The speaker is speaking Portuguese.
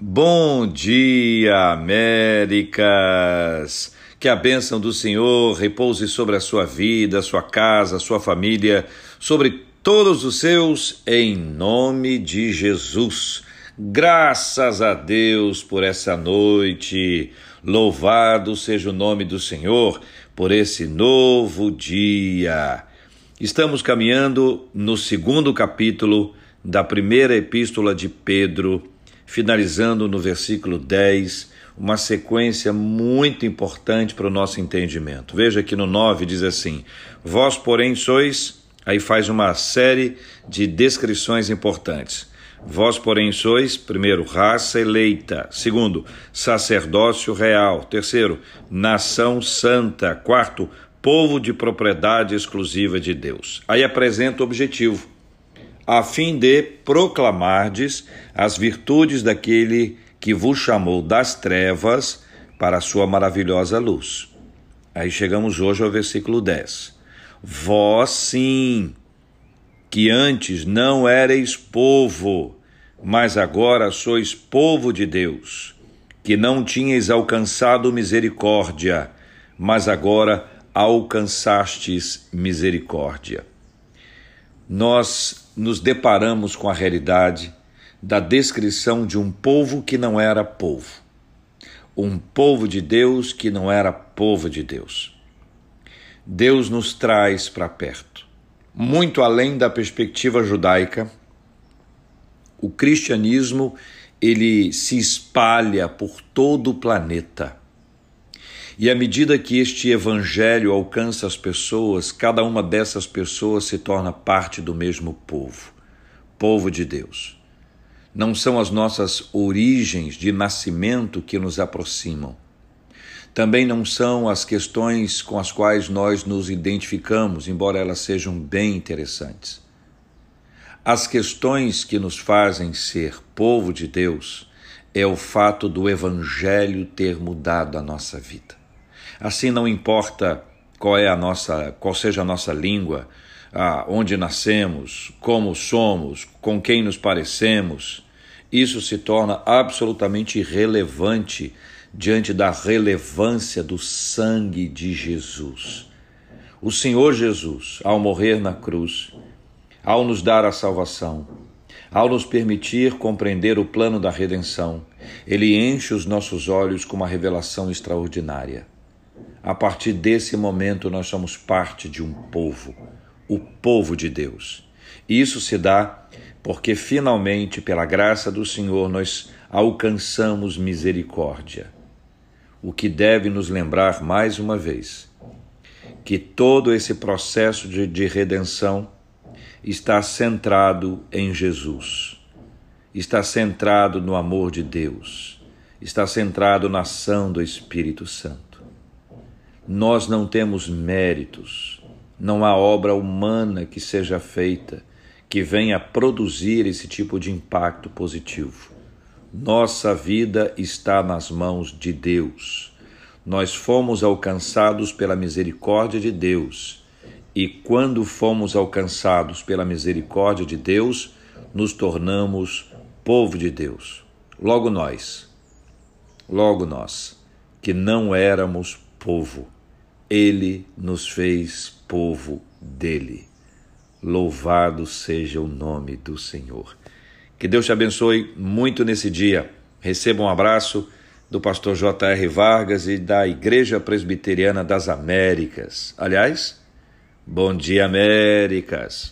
Bom dia, Américas! Que a bênção do Senhor repouse sobre a sua vida, sua casa, sua família, sobre todos os seus, em nome de Jesus. Graças a Deus por essa noite. Louvado seja o nome do Senhor por esse novo dia. Estamos caminhando no segundo capítulo da primeira epístola de Pedro finalizando no versículo 10, uma sequência muito importante para o nosso entendimento. Veja que no 9 diz assim: Vós, porém, sois. Aí faz uma série de descrições importantes. Vós, porém, sois, primeiro, raça eleita. Segundo, sacerdócio real. Terceiro, nação santa. Quarto, povo de propriedade exclusiva de Deus. Aí apresenta o objetivo a fim de proclamardes as virtudes daquele que vos chamou das trevas para a sua maravilhosa luz. Aí chegamos hoje ao versículo 10. Vós sim, que antes não erais povo, mas agora sois povo de Deus, que não tinhais alcançado misericórdia, mas agora alcançastes misericórdia. Nós nos deparamos com a realidade da descrição de um povo que não era povo, um povo de Deus que não era povo de Deus. Deus nos traz para perto. Muito além da perspectiva judaica, o cristianismo ele se espalha por todo o planeta. E à medida que este evangelho alcança as pessoas, cada uma dessas pessoas se torna parte do mesmo povo, povo de Deus. Não são as nossas origens de nascimento que nos aproximam. Também não são as questões com as quais nós nos identificamos, embora elas sejam bem interessantes. As questões que nos fazem ser povo de Deus é o fato do Evangelho ter mudado a nossa vida. Assim não importa qual é a nossa, qual seja a nossa língua, ah, onde nascemos, como somos, com quem nos parecemos, isso se torna absolutamente irrelevante diante da relevância do sangue de Jesus. O Senhor Jesus, ao morrer na cruz, ao nos dar a salvação, ao nos permitir compreender o plano da redenção, ele enche os nossos olhos com uma revelação extraordinária. A partir desse momento, nós somos parte de um povo, o povo de Deus. E isso se dá porque, finalmente, pela graça do Senhor, nós alcançamos misericórdia. O que deve nos lembrar mais uma vez que todo esse processo de, de redenção está centrado em Jesus, está centrado no amor de Deus, está centrado na ação do Espírito Santo. Nós não temos méritos, não há obra humana que seja feita que venha produzir esse tipo de impacto positivo. Nossa vida está nas mãos de Deus. Nós fomos alcançados pela misericórdia de Deus. E quando fomos alcançados pela misericórdia de Deus, nos tornamos povo de Deus. Logo nós, logo nós, que não éramos povo ele nos fez povo dele. Louvado seja o nome do Senhor. Que Deus te abençoe muito nesse dia. Receba um abraço do pastor J.R. Vargas e da Igreja Presbiteriana das Américas. Aliás, bom dia, Américas.